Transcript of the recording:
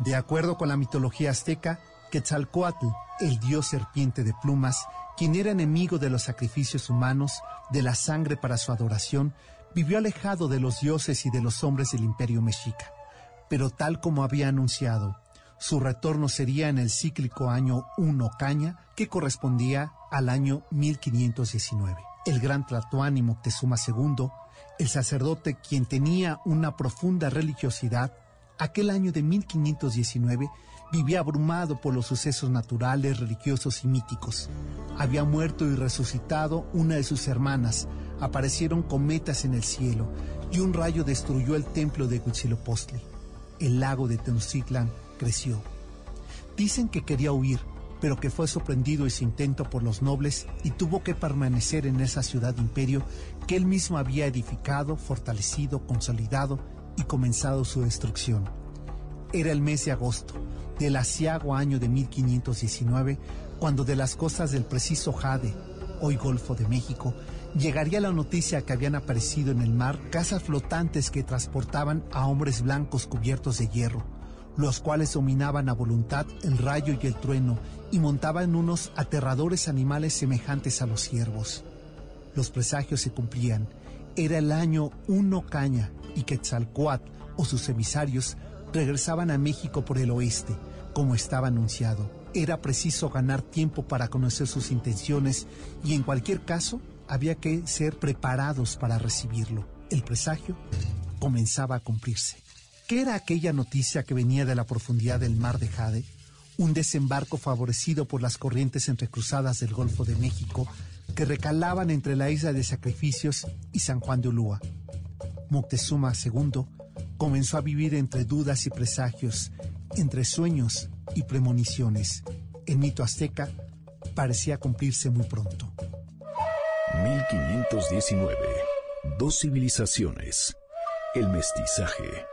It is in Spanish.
De acuerdo con la mitología azteca, Quetzalcoatl, el dios serpiente de plumas, quien era enemigo de los sacrificios humanos, de la sangre para su adoración, vivió alejado de los dioses y de los hombres del imperio mexica. Pero tal como había anunciado, su retorno sería en el cíclico año 1 Caña, que correspondía al año 1519. El gran Tlatoani Moctezuma II, el sacerdote quien tenía una profunda religiosidad, aquel año de 1519 vivía abrumado por los sucesos naturales, religiosos y míticos. Había muerto y resucitado una de sus hermanas, aparecieron cometas en el cielo y un rayo destruyó el templo de Huitzilopochtli. El lago de Tenochtitlan creció. Dicen que quería huir, pero que fue sorprendido ese intento por los nobles y tuvo que permanecer en esa ciudad imperio que él mismo había edificado, fortalecido, consolidado y comenzado su destrucción. Era el mes de agosto del asiago año de 1519, cuando de las costas del preciso Jade, hoy Golfo de México, llegaría la noticia que habían aparecido en el mar casas flotantes que transportaban a hombres blancos cubiertos de hierro, los cuales dominaban a voluntad el rayo y el trueno y montaban unos aterradores animales semejantes a los ciervos. Los presagios se cumplían. Era el año uno caña y Quetzalcoatl o sus emisarios regresaban a México por el oeste, como estaba anunciado. Era preciso ganar tiempo para conocer sus intenciones y en cualquier caso había que ser preparados para recibirlo. El presagio comenzaba a cumplirse. ¿Qué era aquella noticia que venía de la profundidad del mar de Jade? Un desembarco favorecido por las corrientes entrecruzadas del Golfo de México recalaban entre la isla de Sacrificios y San Juan de Ulúa. Moctezuma II comenzó a vivir entre dudas y presagios, entre sueños y premoniciones. El mito azteca parecía cumplirse muy pronto. 1519. Dos civilizaciones. El mestizaje.